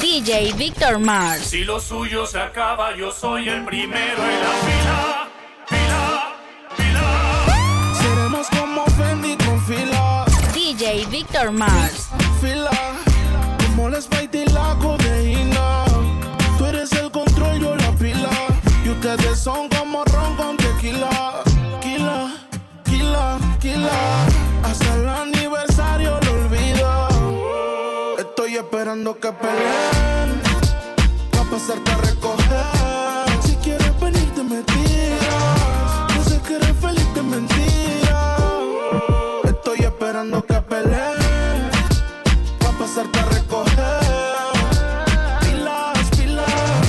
DJ Victor Mars. Si lo suyo se acaba, yo soy el primero en la fila. Fila, fila. Seremos como Fendi con fila. DJ Victor Mars. Fila. Como les y la codeína. Tú eres el control, yo la pila. Y ustedes son como ron con tequila. Kila, kila, kila. Hasta el esperando que peleen. Va a pasarte a recoger. Si quieres venirte me tiras. No sé que eres feliz de mentira. Estoy esperando que peleen. Va a pasarte a recoger. Pilas, pilas.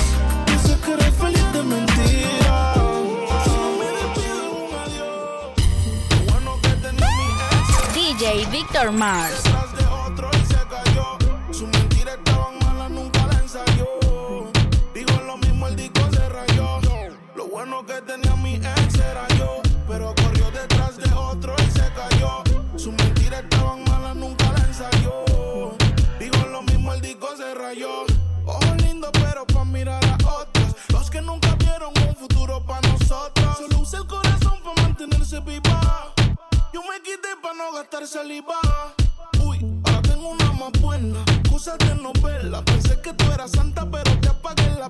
No sé que eres feliz de mentira. Solo me despido un adiós. DJ Victor Mars. Pa' no gastar saliva. Uy, ahora tengo una más buena. Cosas de novela. Pensé que tú eras santa, pero te apagué la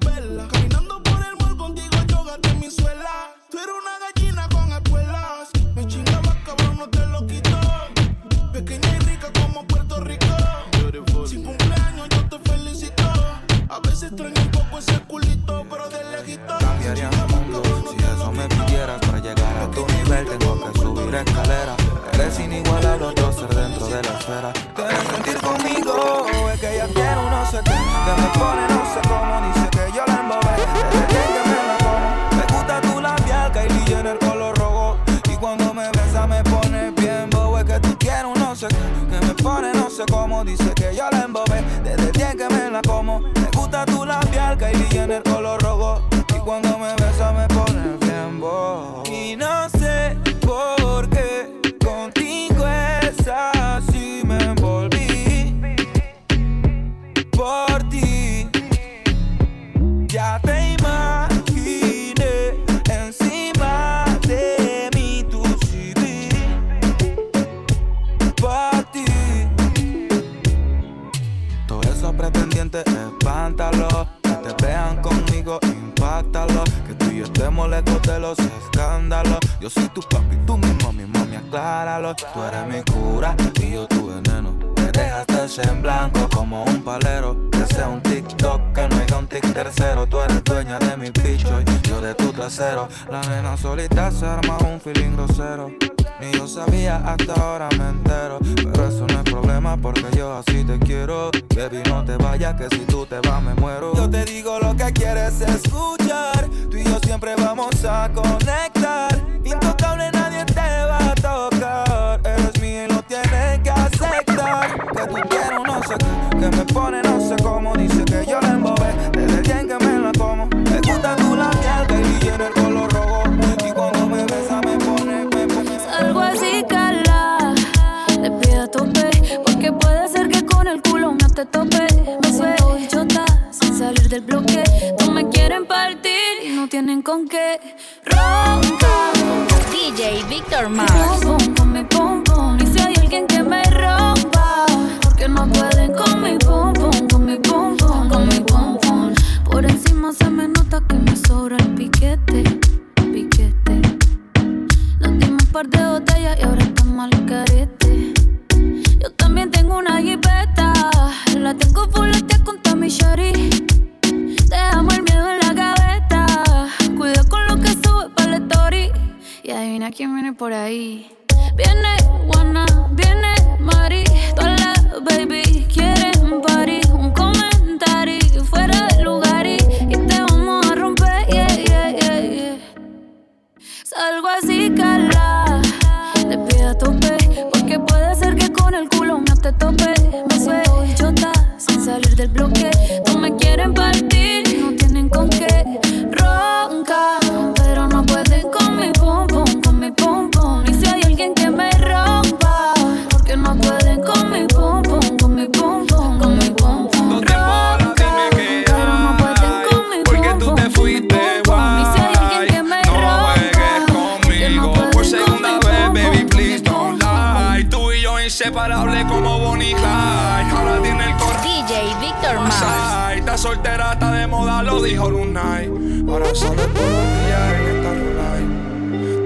eres inigualable otro ser dentro de la esfera. Quieres sentir conmigo es que ella quiere un no sé qué. Que me pone no sé cómo dice que yo la embobé. Desde que me la como me gusta tu labial Kylie Jenner color rojo. Y cuando me besa me pone bien bobo. Es que tú quieres un no sé qué. Que me pone no sé cómo dice que yo la embobé. Desde que me la como me gusta tu labial Kylie Jenner tienen con qué. Ronca. DJ Victor Mi Mars. pum pum con mi pum pum. Y si hay alguien que me rompa. Porque no pueden con mi pum pum, con mi pum pum, con mi pum pum. Por encima se me nota que me sobra el piquete, piquete. Nos dimos un par de botellas y ahora estamos al carete. Yo también tengo una jipeta. La tengo fuletea con Tommy Shari. Dejamos el miedo en la gaveta. Cuida con lo que sube para la story. Y adivina quién viene por ahí. Viene Juana, viene Mari. Todas las baby quieren party. Un comentario fuera de lugar y, y te vamos a romper. Yeah, yeah, yeah, yeah. Salgo así, cala. Le pido a tope. Porque puede ser que con el culo no te tope. Me suelto bichota sin salir del bloque. No me quieren partir y no tienen con qué. Soltera, está de moda, lo dijo Lunay. Ahora sale por los en esta rulay.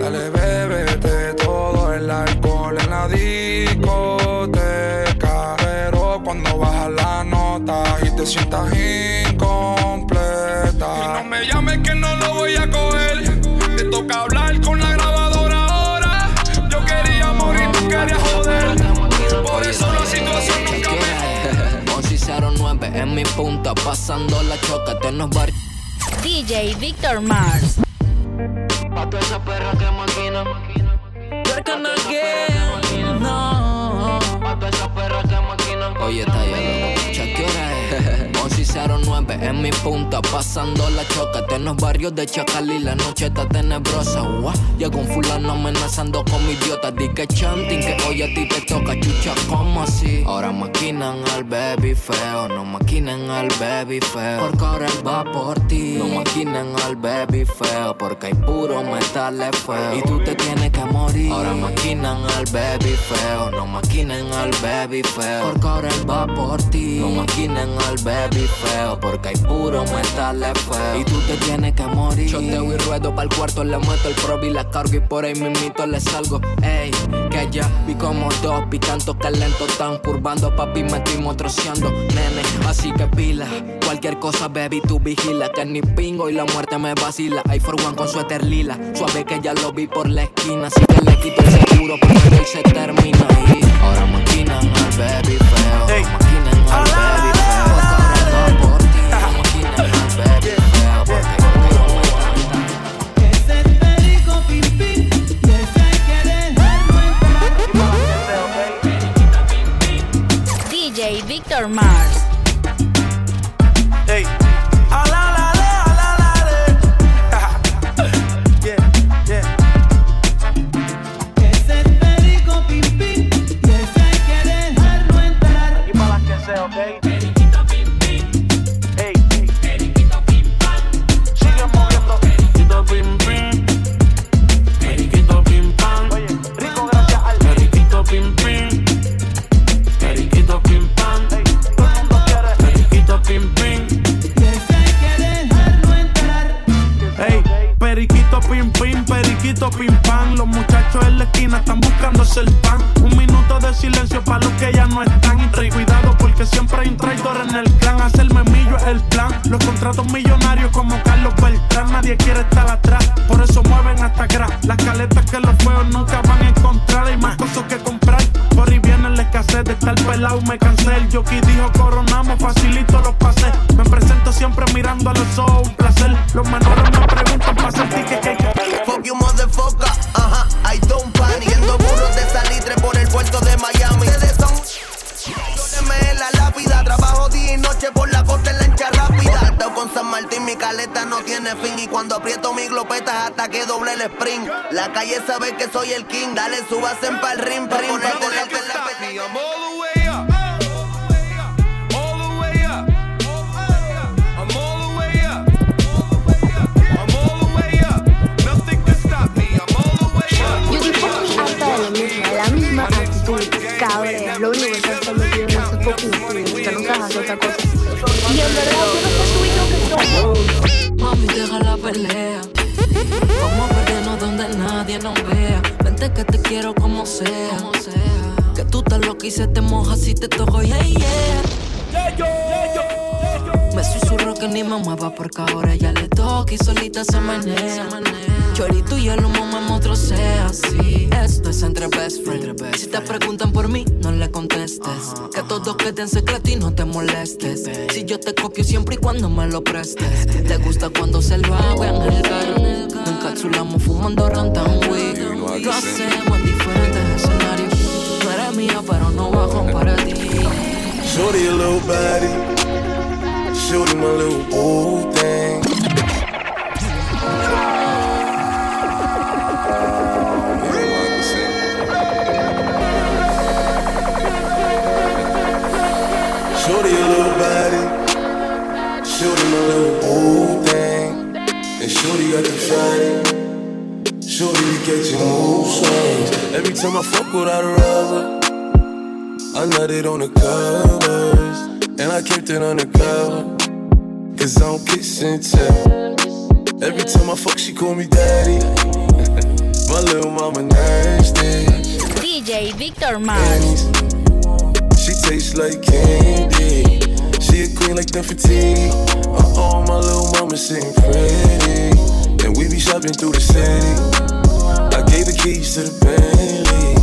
Dale, bébete todo el alcohol en la discoteca. Pero cuando baja la nota y te sientas incompleta. Y no me llames que no lo voy a coger. 09 en mi punta, pasando la choca, te nos bar. DJ Victor Mars. Pa' toda esa perra que maquina. Working again, no. Pa' toda esa perra que maquina. Oye, está loco. ¿Qué hora es? 11 y 09 en mi punta, pasando la choca. En los barrios de Chacalí, la noche está tenebrosa. Guau, Llegó un fulano amenazando con mi idiota. Di chanting, que hoy a ti te toca chucha, como así? Ahora maquinan al baby feo, no maquinan al baby feo. Porque ahora él va por ti. No maquinan al baby feo, porque hay puro metal feo. Y tú te tienes que morir. Ahora maquinan al baby feo, no maquinan al baby feo. Porque ahora él va por ti. No maquinan al baby feo, porque hay puro metal feo. Y tú te tienes que morir. Choteo y ruedo pa'l cuarto, le meto el prob y la cargo y por ahí mismito le salgo. Ey, que ya vi como dos picantos que lento están curvando, papi me estoy motroceando, nene. Así que pila, cualquier cosa, baby, tú vigila. Que ni pingo y la muerte me vacila. Hay for one con suéter lila, suave que ya lo vi por la esquina. Así que le quito el seguro porque hoy se termina. Y ahora maquinan al baby feo, Ey. maquinan al baby Mars. Copio siempre y cuando me lo prestes. Te gusta cuando se lo hago en el carro. Nos encapsulamos fumando rantanweed. Lo hacemos en diferentes escenarios. Tú eres mía, pero no bajo para ti. Shorty a little baddie. Shorty my little boo thing. shiny. Shorty, you get your. Every time I fuck without a rubber, I nutted on the covers. And I kept it undercover. Cause I don't kiss and tell. Every time I fuck, she call me daddy. My little mama nasty. DJ Victor Mars. She tastes like candy. She a queen like Nefertiti. Uh oh, my little mama sitting pretty. And we be shopping through the city. I gave the keys to the Bentley.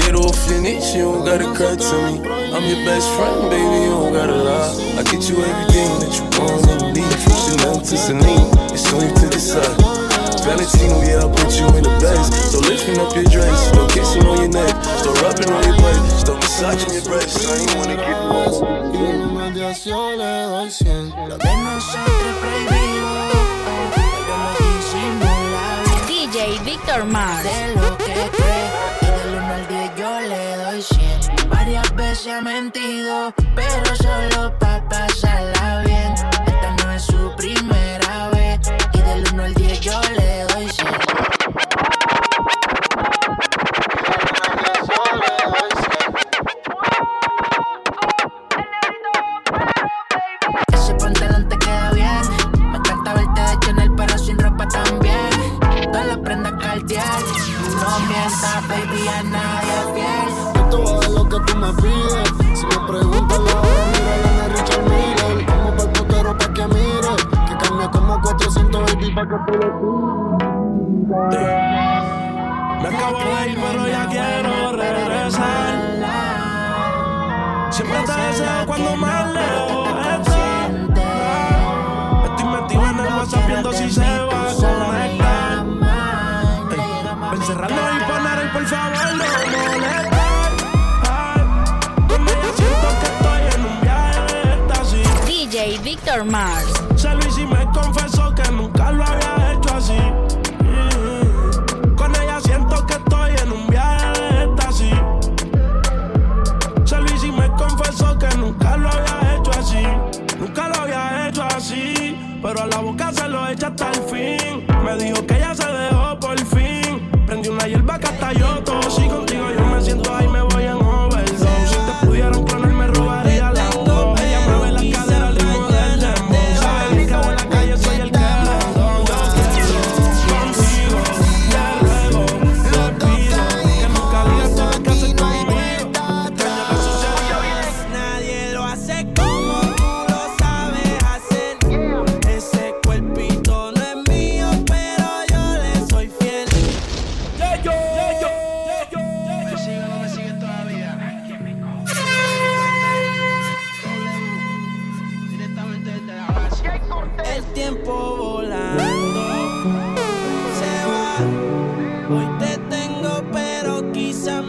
Get off in it, you don't gotta cut to me. I'm your best friend, baby, you don't gotta lie. I get you everything that you want and need. From Chanel to Celine, it's only to the decide. Valentino, yeah, I put you in the best. So lifting up your dress, start kissing on your neck, start rubbing on your butt, start massaging your breast. I ain't wanna get lost. La pena siempre prohibida Víctor Mar. De lo que cree, y del 1 al 10 yo le doy 100. Varias veces ha mentido, pero solo para pasarla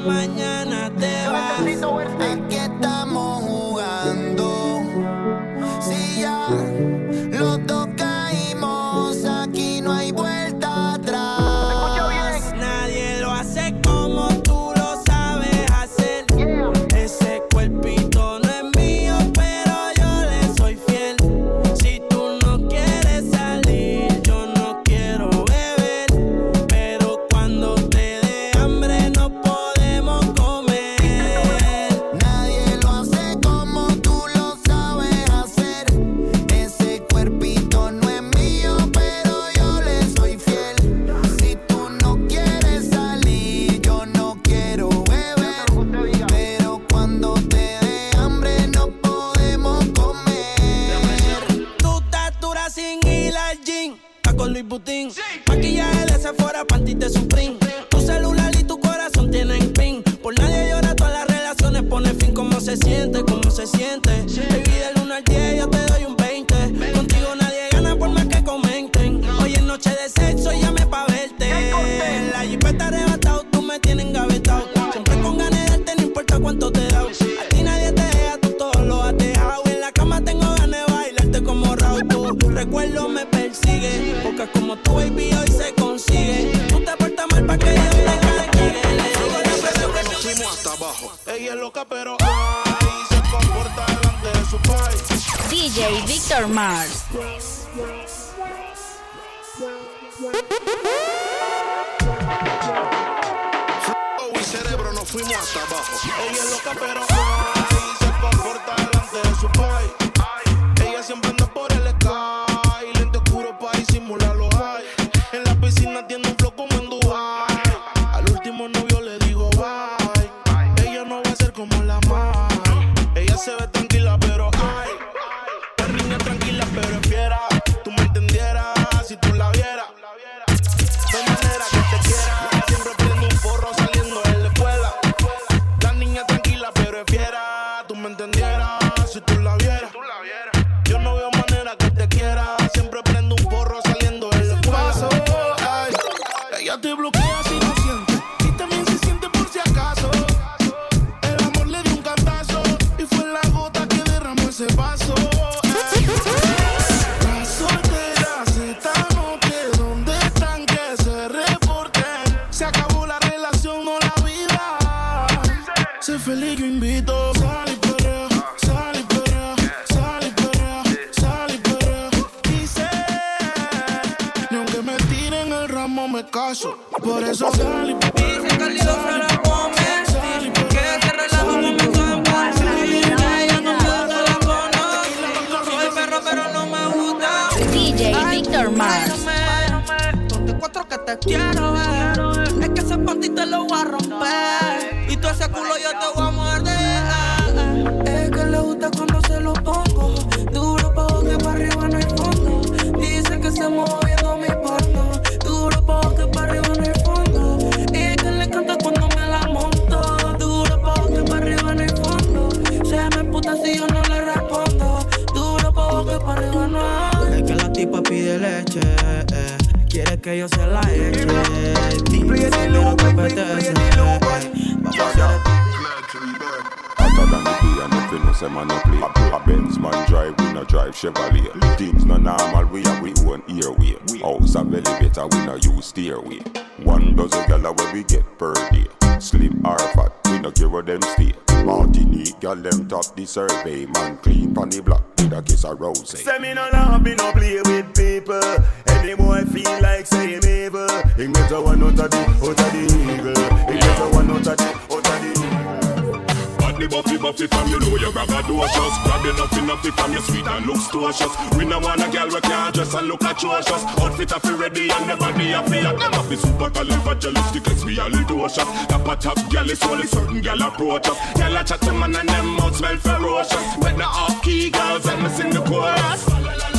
mañana. Say man no play A Benz man drive, we no drive Chevrolet Things no normal, we have we own airway House a elevator, we no use stairway One dozen gyal where we get per day Slim or fat, we no care where them stay Martinique gyal them top the survey Man clean pon the block with a kiss of rose Say me no love, me no play with people. Any boy feel like saying evil. He a one out of the, out of the eagle. He a one out of the, out of the. But the buffy buffy from you know you grab a docious. Grab enough enough from your sweet and looks tortuous We no want a girl we can't dress and look atrocious. Outfit a fi ready and the body a fi hot. Them a fi super califragilistic expialidocious Top a top girl is only certain girl approach us Girl a chat to man and them mouth smell ferocious. But the off key girls and me sing the chorus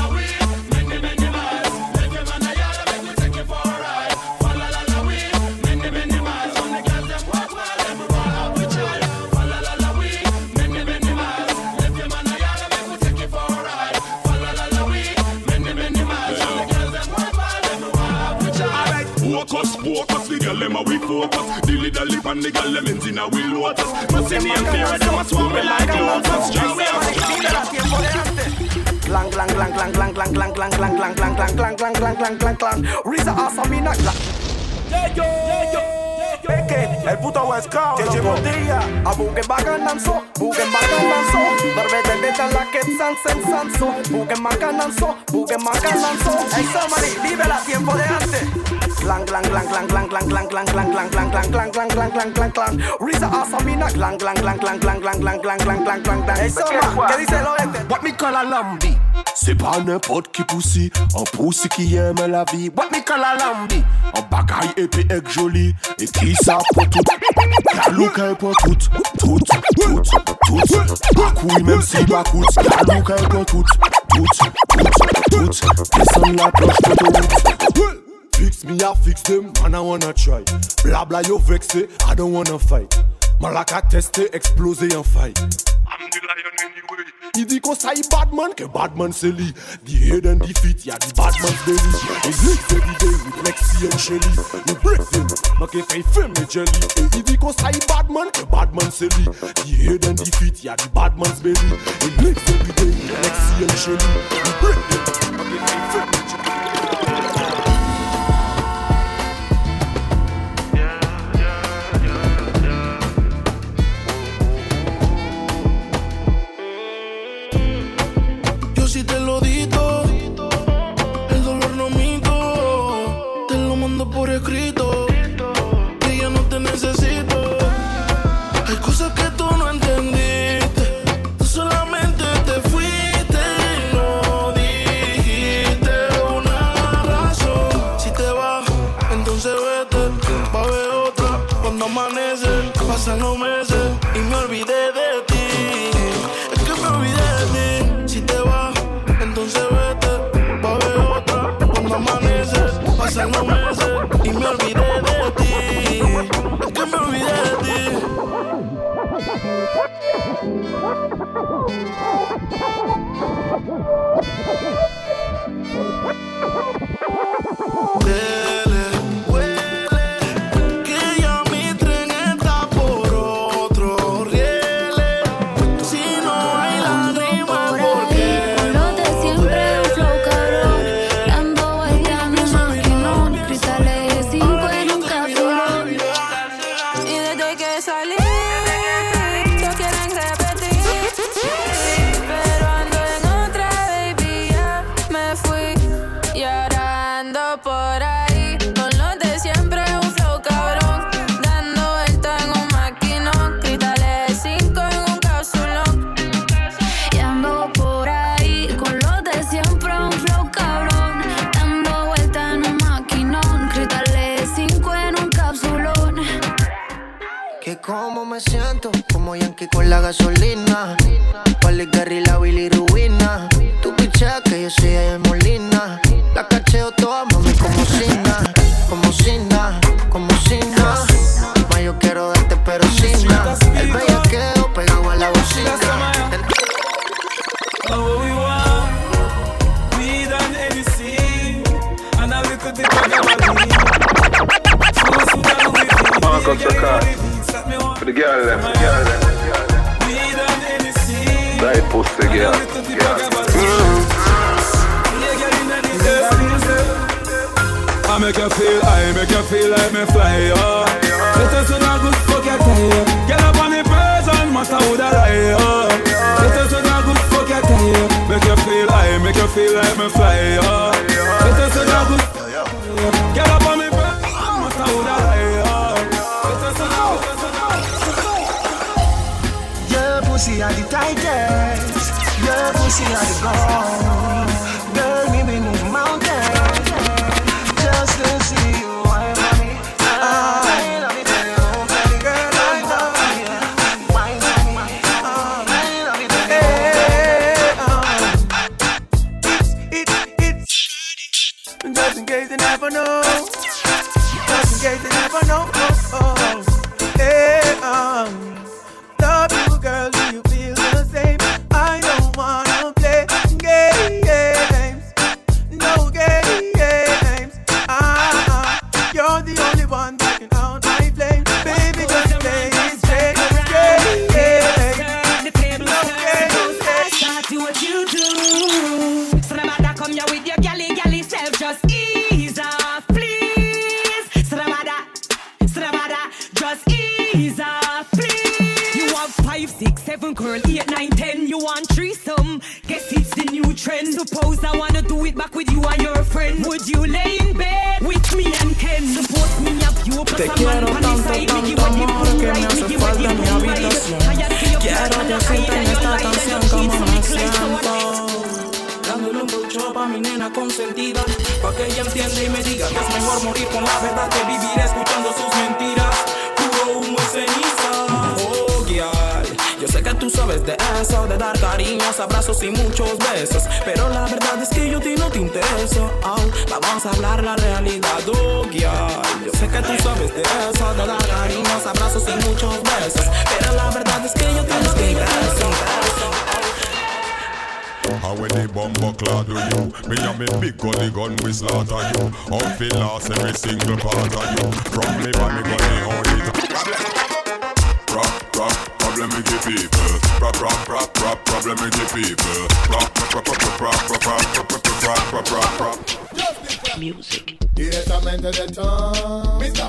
girl them a we focus. Dilly dally pon the girl them inna we lotus. Pussy and fear them a swarm me like lotus. Strong me Lang lang lang lang Clang clang clang clang clang clang clang clang clang clang clang clang clang clang. Reza asa me not. Yeah yo yeah yo. Peque, el puto West Coast Jeje Botilla A bugen baganan so Bugen baganan so Barbete de la que san sen san so Bugen baganan so Bugen baganan so Hey somebody, vívela tiempo de antes Clang, clang, clang, clang, clang, clang, clang, clang, clang, clang, clang, clang, clang, clang, clang, clang, clang, clang. Risa Asamina, clang, clang, clang, clang, clang, clang, clang, clang, clang. Hey Soma, ¿qué dice el? What me call a lambi Se pa nèpot ki pousi, an pousi ki yeme la vi Wap mi kala lambi, an bagay epi ek joli. E ki sa potout, galou kè potout Tout, tout, tout, bakouy mèm si bakout Galou kè potout, tout, tout, tout Desan la ploche potout Fix mi a fix dem, man I wanna try. Blabla yo vekse, I don't wanna fight. Malaka teste eksplose yon fay. I di kon sa yi badman ke badman se li. Di head and di feet ya di badman se li. E lik every day with Lexi and Shelly. We break them, make fay fem e jelly. E di kon sa yi badman ke badman se li. Di head and di feet ya di badman se li. E lik every day with Lexi and Shelly. We break them, make fay fem e jelly. si te lo dito. El dolor no minto. Te lo mando por escrito. Que ya no te necesito. Hay cosas que tú no entendiste. Tú solamente te fuiste y no dijiste una razón. Si te vas, entonces vete. Va a haber otra. Cuando amanece, pasan los meses. y me olvidé de ti. Que me olvidé de ti. Yeah. never know. Just in case you never know. a hablar la realidad, Dugia. Yo sé que tú sabes de eso, de dar cariños, abrazos y muchos besos. Pero la verdad es que yo tengo que ir How when the bumper clad do you? Me and me big gully gun we slaughter you. Up feel lost every single part of you. From me by me gully hold it. people. Pro pro pro pro problem with the people. Pro pro pro pro pro pro pro pro pro pro pro pro. Music. Mr. Mr.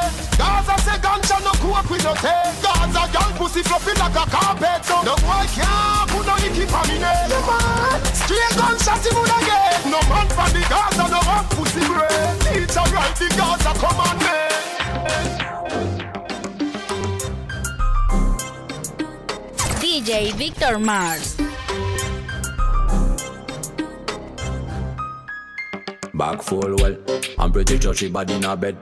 Gaza, say life over there. Gaza say ganja no cook with no take. Gaza girl pussy fluffy like a carpet. So no boy can't put no icky for me neck. Yeah, man. Straight gunshot he would get. No man from the Gaza no want pussy bread. It's alright the Gaza come on DJ Victor Mars. Back full well. I'm pretty sure she body in a bed.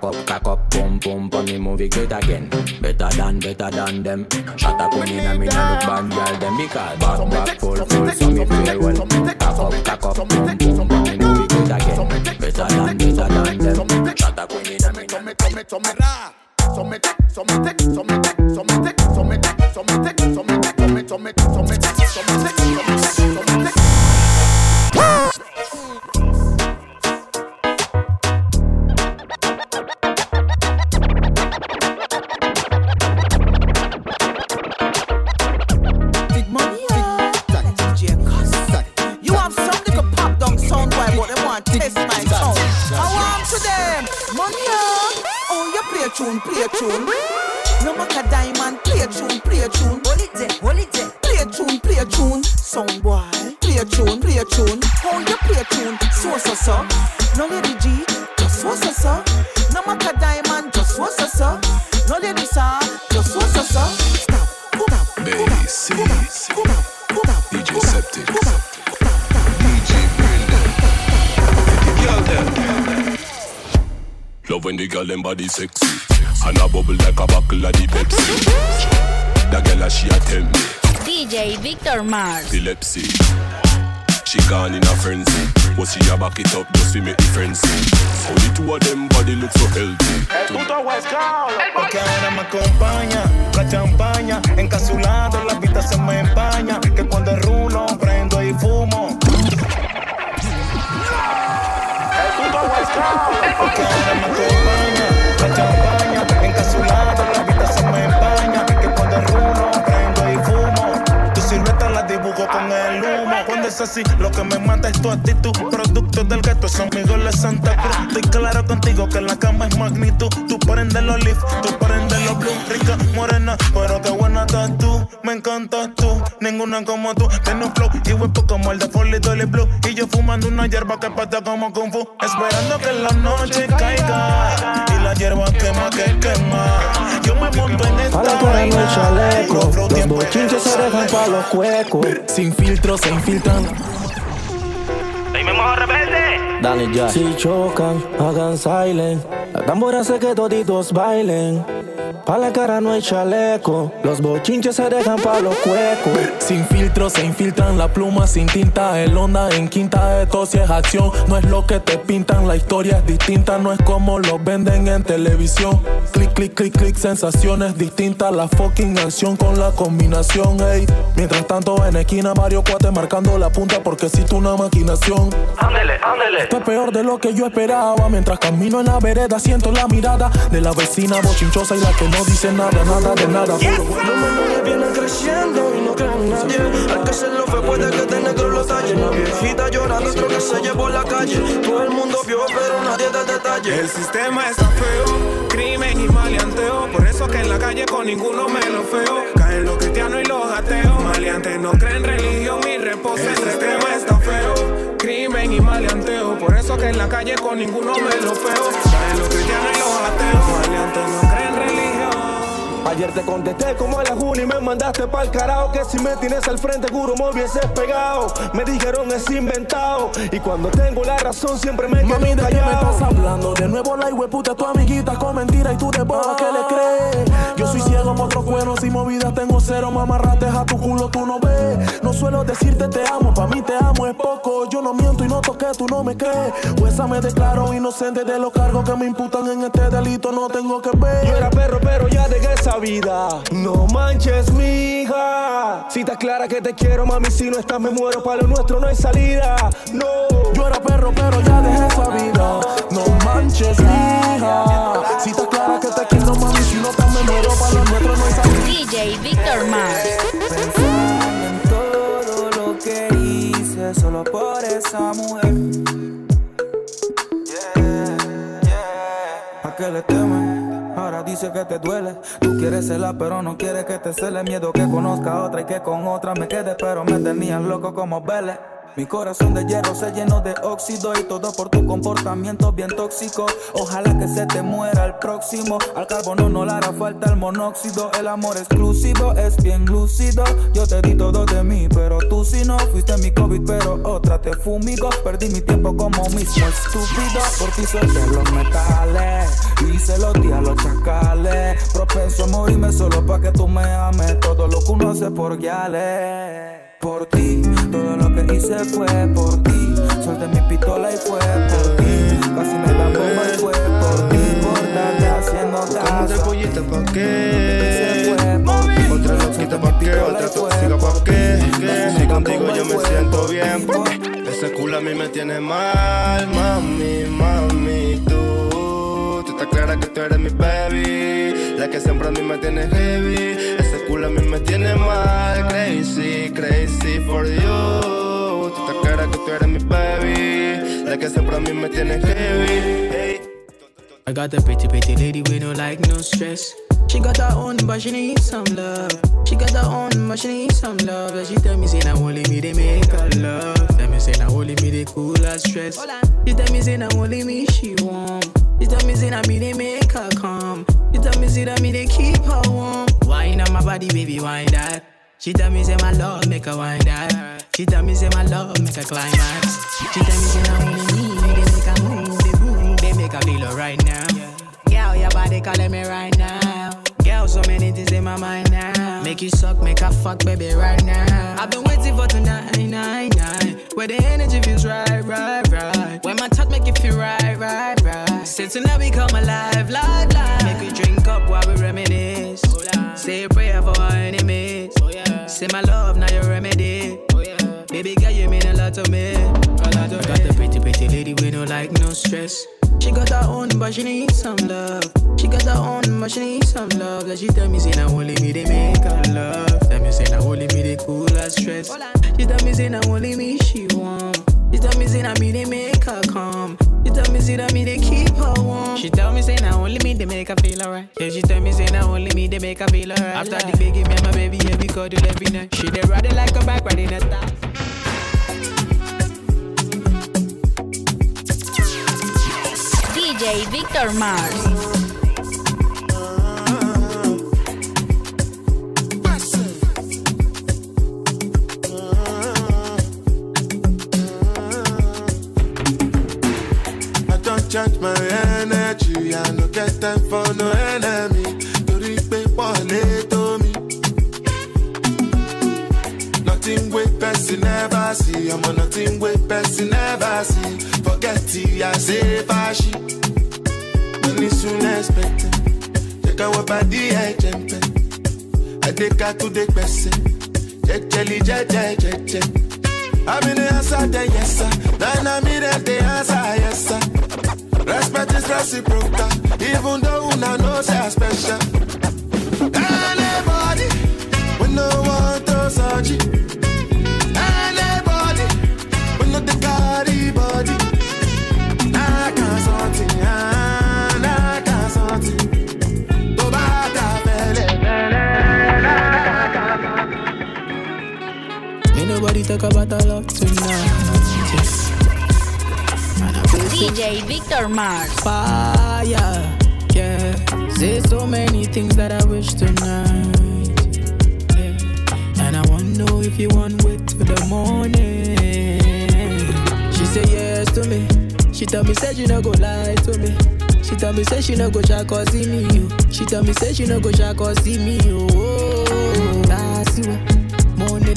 Cock up, cock up, pump, pump, and me movie great again. Better than, better than them. Shut up, queen in a me no look bad, girl. Them because back, back full, full, so me feel well. Cock up, cock up, pump, pump, and me movie great again. Better than, better than them. Shut up, queen in a me no look bad. So me take, so me take, so me take, so me take, so me take, so me take, so me take, so me, so me, so me take, she a me. DJ Victor Mars. epilepsy. She gone in a frenzy. But she a back it up just to make the frenzy. Only two of them body look so healthy. Porque ahora me acompaña. La champaña Encapsulado, la pista se me empaña. Que cuando rulo, prendo y fumo. Porque ahora me acompaña lo que me mata es tu actitud. Producto del gato, son amigos de Santa Cruz. Estoy claro contigo que la cama es magnitud. Tú prendes los leaf, tú prendes los blue Rica, morena, pero qué buena estás tú. Me encantas tú, ninguna como tú. Tienes un flow y huepo como el de Folly Dolly Blue. Y yo fumando una hierba que pata como Kung Fu. Esperando que la noche caiga la hierba quema que quema Yo me monto en esta Para vaina el chaleco, los tiempo bochinches se dejan pa' los cuecos. Sin filtro se infiltran rebelde. Dale ya. Si chocan, hagan silent. La tambora hace que toditos bailen. Pa' la cara no hay chaleco. Los bochinches se dejan pa' los cuecos. Sin filtro se infiltran la pluma sin tinta. El onda en quinta, esto si es acción. No es lo que te pintan, la historia es distinta. No es como lo venden en televisión. Clic, clic, clic, clic, sensaciones distintas. La fucking acción con la combinación, ey. Mientras tanto en esquina, Mario Cuate marcando la punta porque existe una maquinación. Ándele, ándele. Esto es peor de lo que yo esperaba. Mientras camino en la vereda, siento la mirada de la vecina bochinchosa y la que no dice nada, nada de nada. Los menores vienen creciendo y no creen en nadie. Al que se lo fue puede que de negro lo talle. La viejita llorando creo que se llevó la calle. Todo el mundo vio, pero nadie da detalle. El sistema está feo, crimen y maleanteo. Por eso que en la calle con ninguno me lo feo. Caen los cristianos y los ateos. Maleantes no creen religión y reposo. El sistema está feo, crimen y maleanteo. Por eso que en la calle con ninguno me lo feo. Caen los cristianos y los ateos. Maleantes no creen. Ayer te contesté como a la juni y me mandaste pa'l carajo Que si me tienes al frente juro me hubieses pegado Me dijeron es inventado Y cuando tengo la razón siempre me quedo Mami, ¿de qué me estás hablando? De nuevo la hueputa, tu amiguita con mentira y tú de boba que le crees. Yo soy ciego por otros cuernos y movidas tengo cero, mamarrates a tu culo tú no ves. No suelo decirte te amo, pa' mí te amo es poco. Yo no miento y no toqué, tú no me crees. O esa me declaro inocente de los cargos que me imputan en este delito, no tengo que ver. Yo era perro pero ya dejé esa vida No manches mija Si estás clara que te quiero, mami, si no estás me muero. Para lo nuestro no hay salida. No. Yo era perro, pero ya dejé esa vida. No manches, hija. Si estás clara que te quiero, mami, si no estás me muero. Para lo nuestro no hay salida. DJ Victor Mars. Pensando en todo lo que hice solo por esa mujer. ¿A qué le temes? Ahora dice que te duele. Tú quieres celar, pero no quieres que te cele. Miedo que conozca a otra y que con otra me quede. Pero me tenías loco como Vélez. Mi corazón de hierro se llenó de óxido y todo por tu comportamiento bien tóxico. Ojalá que se te muera el próximo. Al carbono no le hará falta el monóxido. El amor exclusivo es bien lúcido. Yo te di todo de mí, pero tú si no fuiste mi COVID, pero otra te fumigo. Perdí mi tiempo como mismo estúpido. Por ti solté los metales y los di los chacales. Propenso a morirme solo pa' que tú me ames. Todo lo que uno hace por guiales por ti. Todo lo que hice fue por ti. Solté mi pistola y fue por ti. Casi me dan bomba y fue por ti. Por darte haciendo ¿Cómo caso. pollita pa' qué? Otra loquita pa' qué, otra tóxica pa' qué. Si contigo yo me siento bien, porque ese culo a mí me tiene mal, mami, mami, tú. Tú estás clara que tú eres mi baby, la que siempre a mí me tiene heavy. Ese culo a mí me tiene mal, crazy, crazy for you. Tú estás clara que tú eres mi baby, la que siempre a mí me tiene heavy. Hey. I got a pretty, pretty lady with no like, no stress. She got her own, but she need some love. She got her own, but she need some love. And she tell me, say, now only me, they make her love. Tell me, say, now only me, they cool her stress. She tell me, say, now only me, she warm. She tell me, say, now me, they make her calm. She tell me, say, now me, they keep her warm. Wine on my body, baby, wine that. She tell me, say, my love, make her wine that. She tell me, say, my love, make her climax. She tell me, say, now only me, they make her move, they boom, they make her feel alright now. Girl, your body calling me right now. Girl, so many things in my mind now. Make you suck, make her fuck, baby, right now. I've been waiting for tonight, nine, nine. Where the energy feels right, right, right. When my touch make you feel right, right, right. Since tonight we come alive, live, live. Make we drink up while we reminisce. Say a prayer for our enemies. Oh, Say my love, now your remedy. Oh, baby girl, you mean a lot to me. A to Got the pretty, pretty lady with no like, no stress. She got her own, but she need some love. She got her own, but she need some love. That she tell me, say, now only me, they make her love. Tell me, say, now only me, they cool her stress. She tell me, say, now only me, she warm. She tell me, say, now me, they make her calm. She tell me, say, now me, they keep her warm. She tell me, say, now only me, they make her feel alright. Yeah, she tell me, say, now only me, they make her feel alright. After the baby, me and my baby, yeah, we cuddle every night. She they ride it like a bike riding a star. DJ Victor Mars. I don't change my energy. I no get time for no enemy. Torí pé pọ̀lẹ́ tó mi. Nothing wey person never see. Ọmọ nothing wey person never see. Forget it, I say fashi. Money soon expected. Jẹ́ ká wọ bàdí ẹ̀jẹ̀ ń pẹ́. Adéka tó dé pẹ̀sẹ̀. Jẹ́jẹ́lì jẹ́jẹ́ jẹ́jẹ́. I'm in the answer, the yes sir. Then I'm in the answer, yes sir. Respect is reciprocal, even though una know say I special. Anybody, we no want to search. Anybody, we no the carry body. I can't something, talk about our love tonight. Yes. And I feel so DJ Victor Mars. fire. Yeah, say so many things that I wish tonight. Yeah. And I wanna know if you want wait till the morning. She say yes to me. She tell me say she no go lie to me. She tell me say she no go try cause see me. You. She tell me say she no go try cause see me. You. Oh, that's you.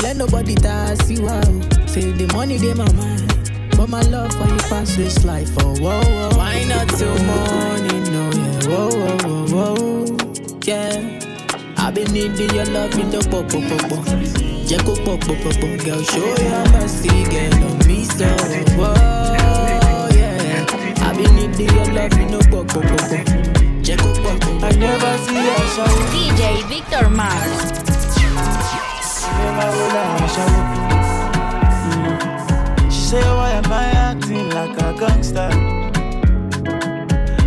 Money let nobody pass you out. Say the money they my mind. But my love for you pass this life, oh, whoa, whoa. Why not till morning, no, yeah, whoa, whoa, whoa, whoa, yeah. I've been needing your love in the bo, bo, bo, bo. Jack up, up, up, up, up, girl, show your mercy, girl, on me so. Whoa, yeah. I been need your love, you know, go, go, go, go. Jack up, up, up, I never see her show. DJ Victor Mars. She say, why am I acting like a gangster?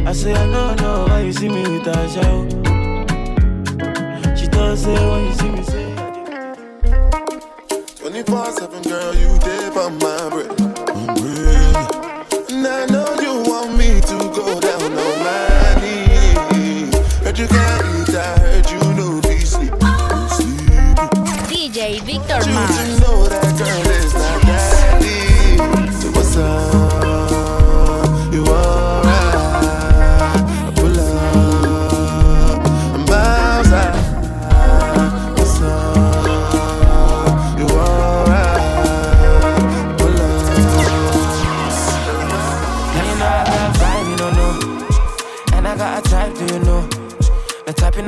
I say, I don't know why you see me with a show. She does say, when you see me, say. 24 7, girl, you dip on my bread.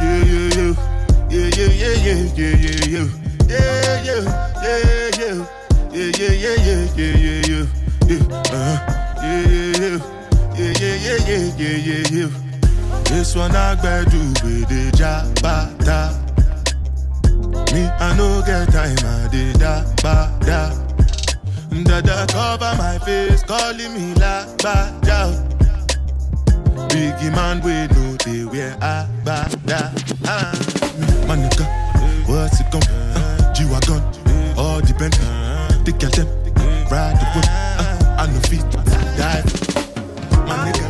you, you, yeah, yeah, yeah, yeah, yeah, yeah, you, yeah, you yeah, you, yeah, yeah, yeah, yeah, yeah, yeah, yeah, yeah, yeah, yeah, yeah, yeah, yeah. This one I gbadu with the jabata. Me I no get time I did da ba da. Dada cover my face, calling me la ba da. Biggie man, we know they wear a ba. Ah, me, my nigga, what's it gon' uh, G-Wagon, all depend. They get them, ride the whip. Uh, I no feet, dive. My nigga,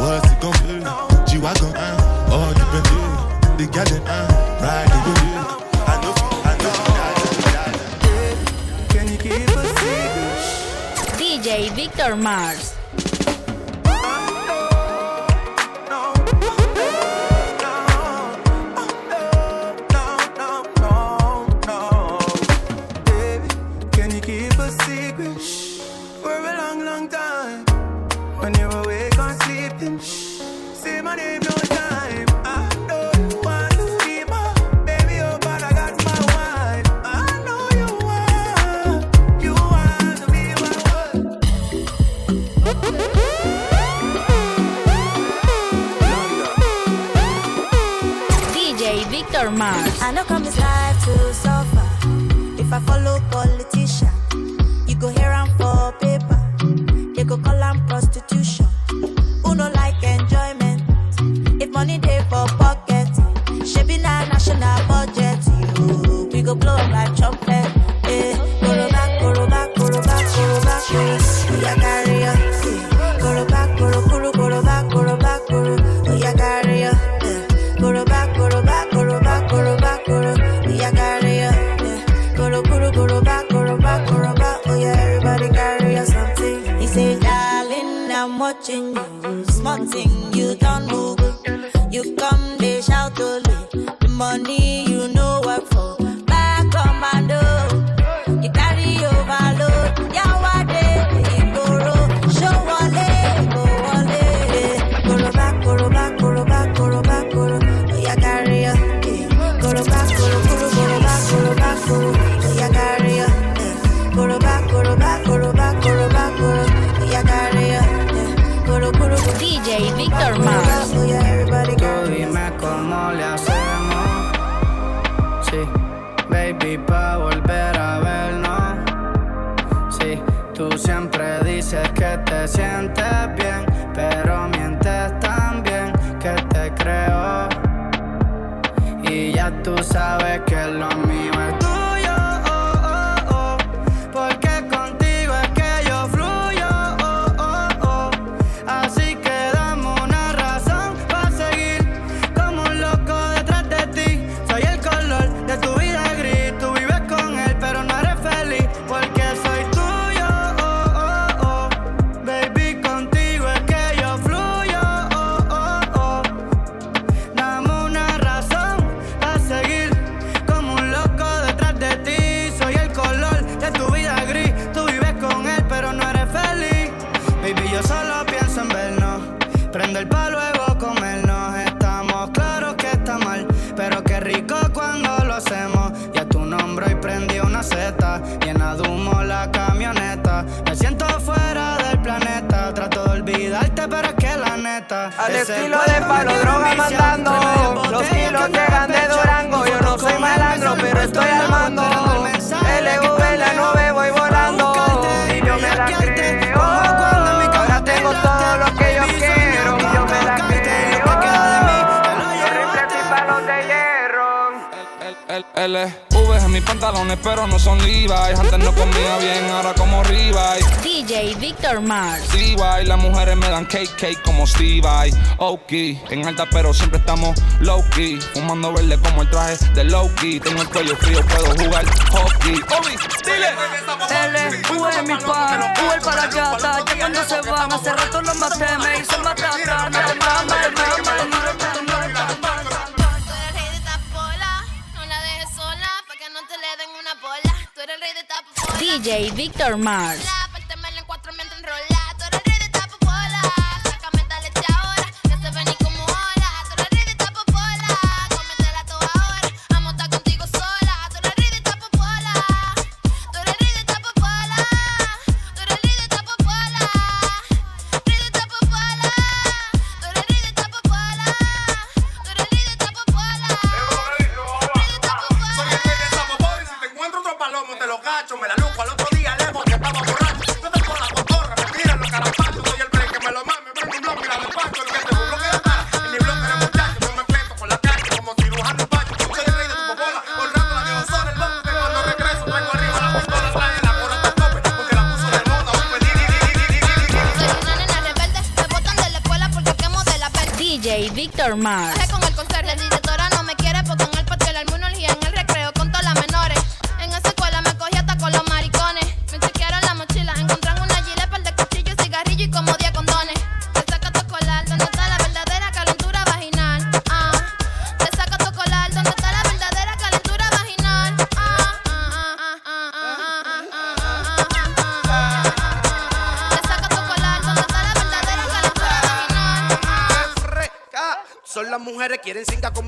what's it gon' uh, G-Wagon, uh, all depend. They get them, uh, ride the whip. I know, I know, Can you keep a secret? DJ Victor Mars. minds. I know key. En alta, pero siempre estamos low key. Fumando verde como el traje de Loki. Tengo el cuello frío, puedo jugar hockey. Obi, dile. L, V, mi pana. Uber para acá, ya cuando se van. Hace rato los maté, me hizo matar. DJ Victor Mars. My. quieren cinca como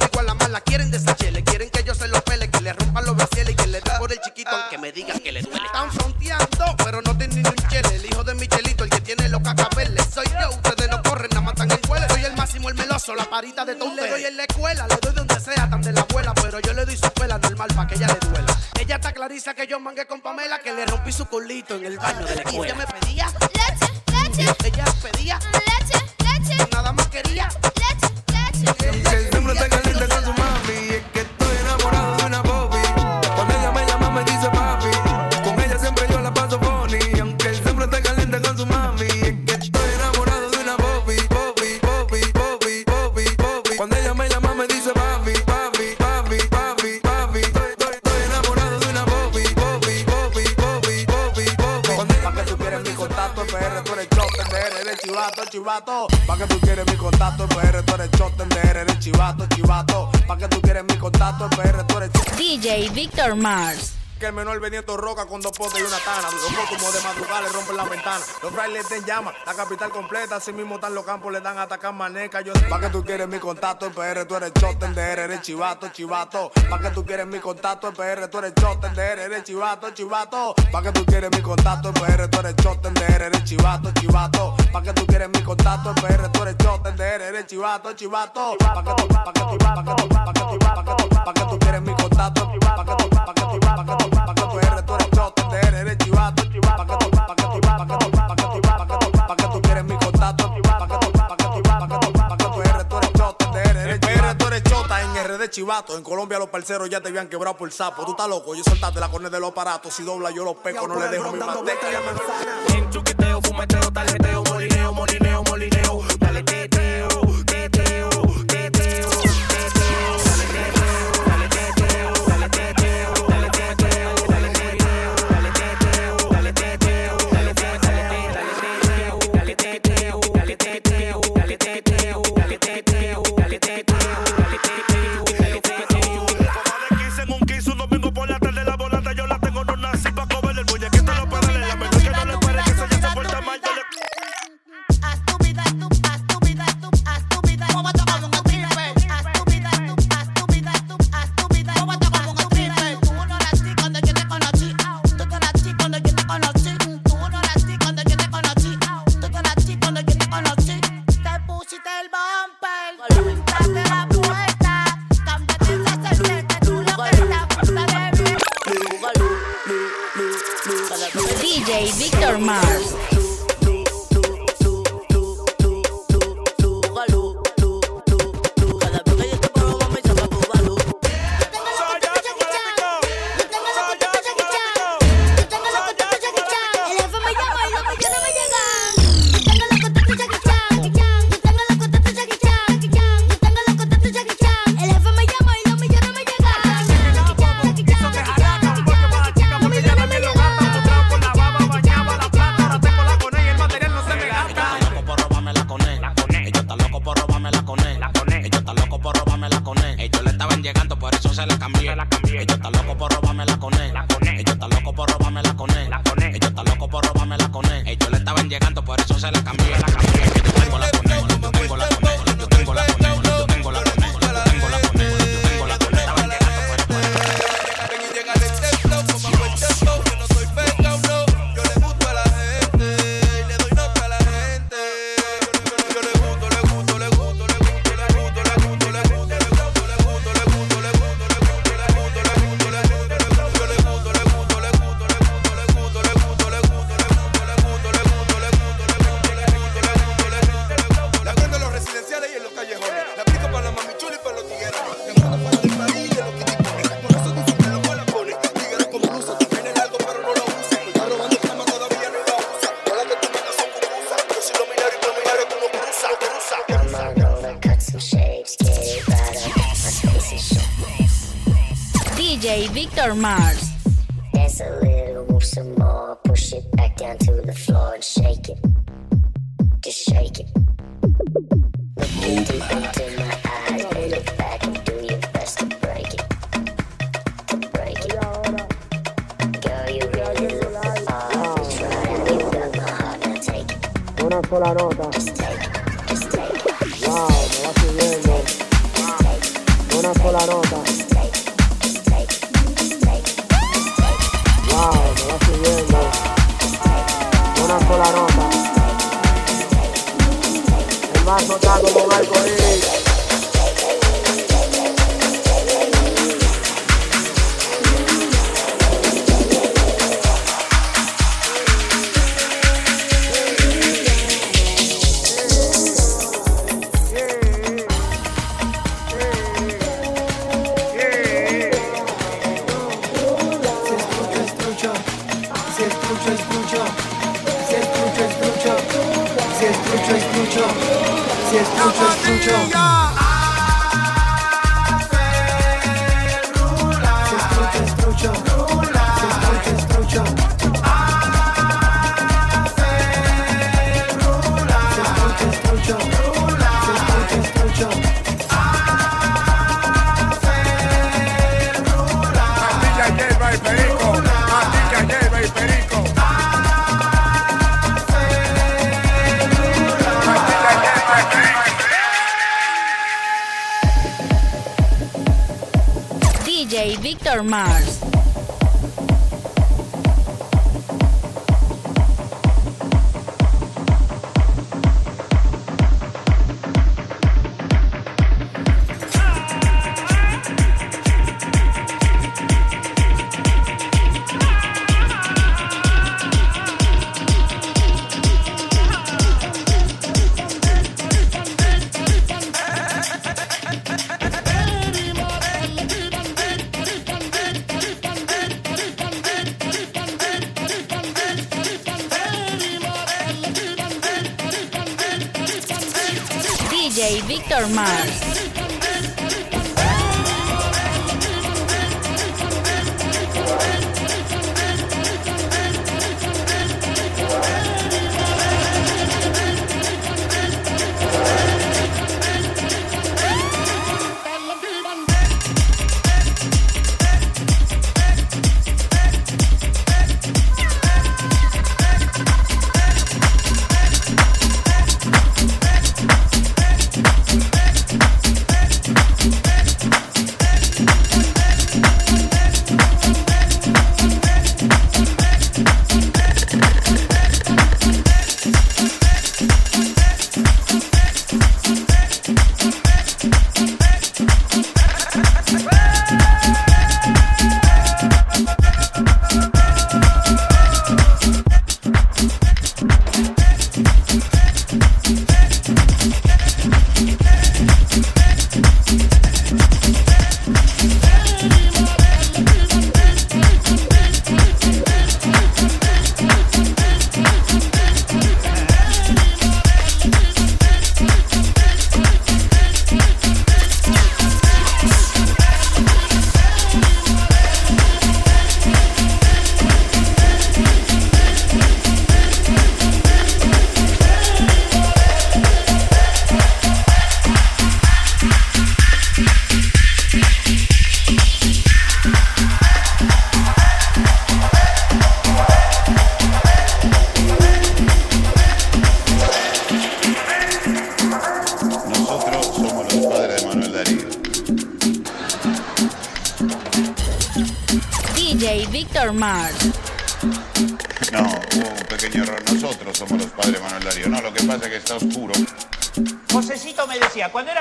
chivato. Pa' que tú quieres mi contacto, el PR, tú eres eres chivato, chivato. Pa' que tú quieres mi contacto, el PR, tú eres DJ Victor Mars. Que el menor Benito Roca con dos potes y una tana. Los como de madrugada le rompen la ventana. Los frailes estén llama, la capital completa. Así mismo están los campos, le dan a atacar maneca. Yo Pa' que tú quieres mi contacto, en PR tú eres shot, DR eres chivato, chivato. Pa' que tú quieres mi contacto, en PR tú eres shot, DR eres chivato, chivato. Pa' que tú quieres mi contacto, en PR tú eres shot, DR eres chivato, chivato. Pa' que tú quieres mi contacto, en PR tú eres shot, DR eres chivato, chivato. Pa' que tú, pa' que tú, pa' que tú, pa' que tú, pa' que tú, pa' que tú quieres mi contacto, pa' que tú, pa' que chivato. En Colombia los parceros ya te habían quebrado por sapo. Tú estás loco, yo soltaste la cornea de los aparatos. Si dobla yo los peco, no le dejo mi manteca. En chuquiteo, fumeteo, tarjeteo, molineo, molineo, molineo. Dale. Victor Mars. Victor Mars. Dance a little, move some more, push it back down to the floor and shake it. Just shake it. Look into, into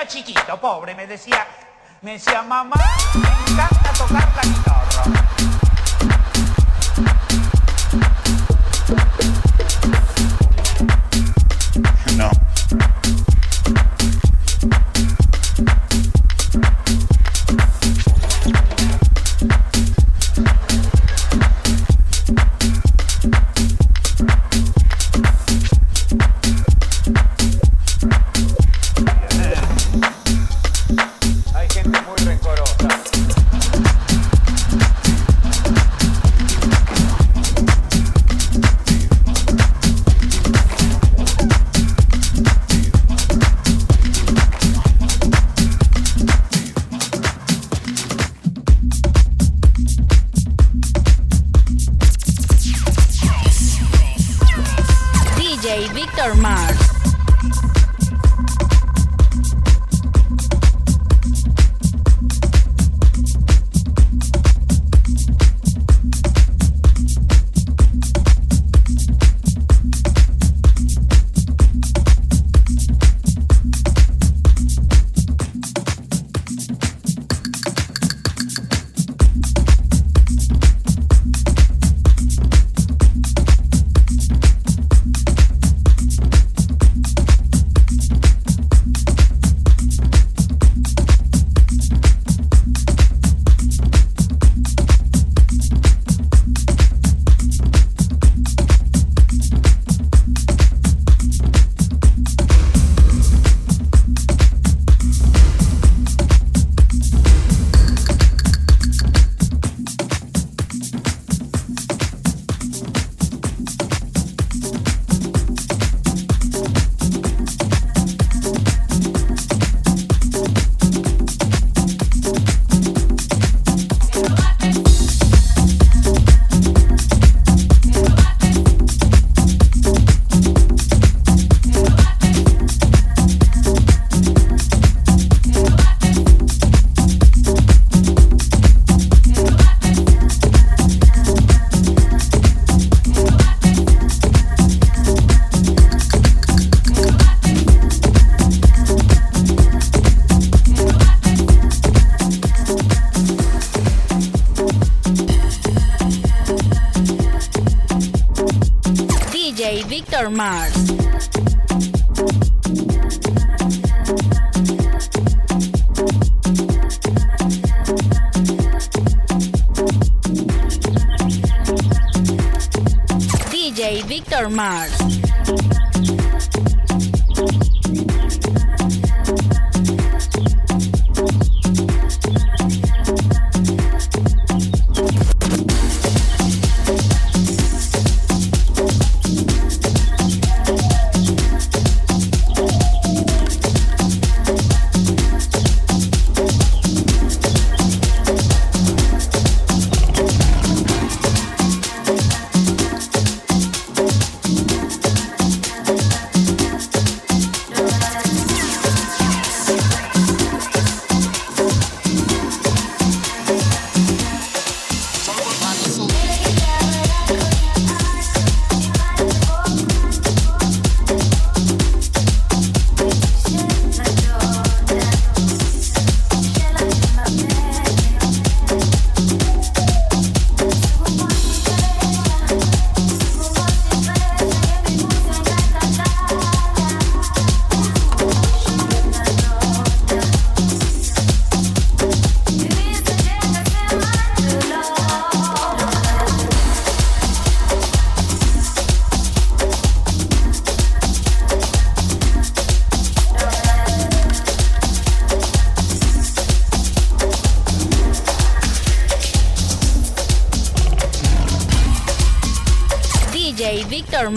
chiquito, pobre, me decía, me decía, mamá, me encanta tocar la.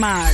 maar.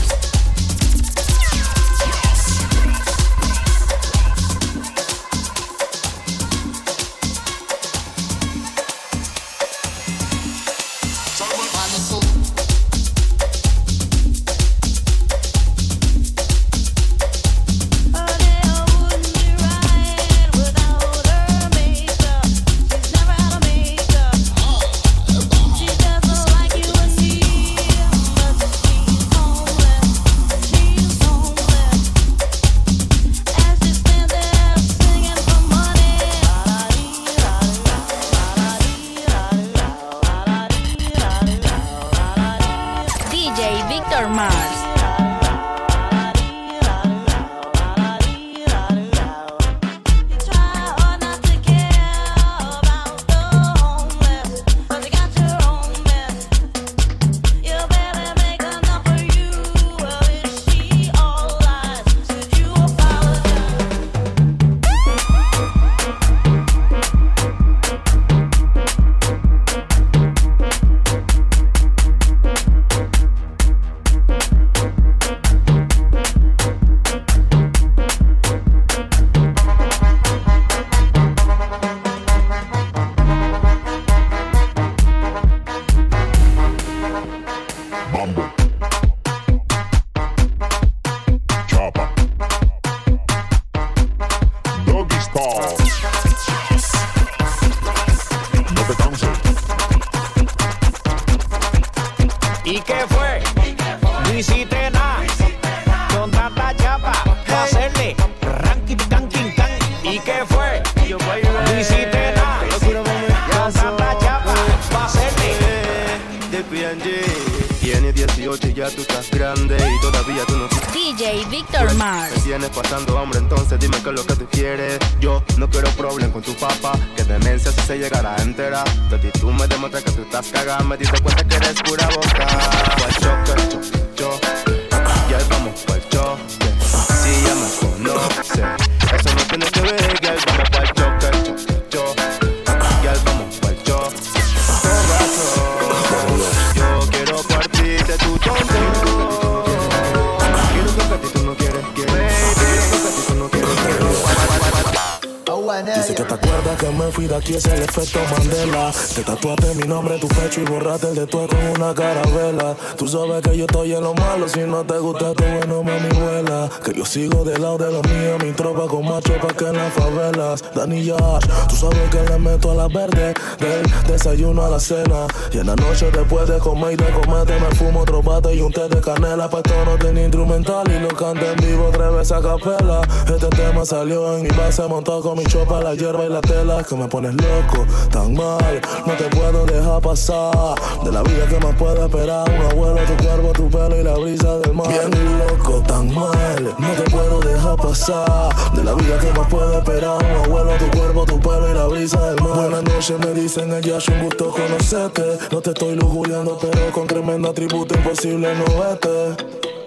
Una carabela. Tú sabes que yo estoy en lo malo, si no te gusta tu bueno, mami, vuela. Que yo sigo del lado de los míos, mi tropa con macho pa' que en las favelas. Dani Yash, tú sabes que le meto a la verde, del desayuno a la cena. Y en la noche después de comer y de comerte me fumo otro bate y un té de canela. Pa' esto no tenía instrumental y lo canto en vivo tres veces a capela. Este tema salió en mi base montado con mi chopa, la hierba y la tela. Que me pones loco, tan mal, no te puedo dejar pasar. De la vida que más puedo esperar, un abuelo, tu cuerpo, tu pelo y la brisa del mar. Bien loco, tan mal, no te puedo dejar pasar. De la vida que más puedo esperar, un abuelo, tu cuerpo, tu pelo y la brisa del mar. Buenas noches, me dicen ella, es un gusto conocerte. No te estoy lujuriando, pero con tremendo atributo imposible no vete.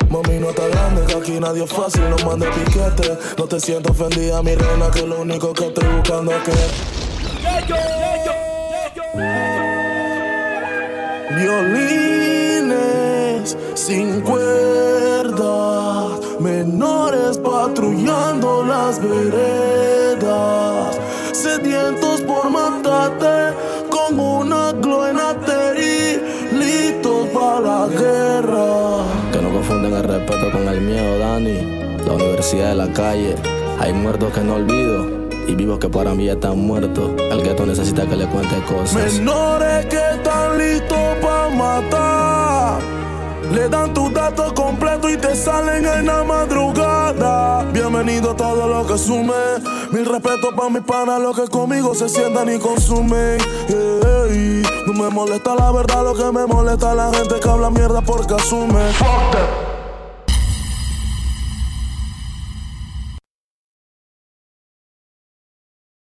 Mami, no está grande, que aquí nadie es fácil, no mande piquete. No te siento ofendida, mi reina, que lo único que estoy buscando es que. Violines sin cuerdas, menores patrullando las veredas, sedientos por matarte con una gloenateri, listos para la guerra. Que no confunden el respeto con el miedo, Dani. La universidad de la calle. Hay muertos que no olvido y vivos que para mí ya están muertos. El gueto necesita que le cuente cosas. Menores que están Le dan tus datos completos y te salen en la madrugada. Bienvenido a todo lo que sume. Mil respeto para mis panas, los que conmigo se sientan y consumen. No me molesta la verdad, lo que me molesta es la gente que habla mierda porque asume.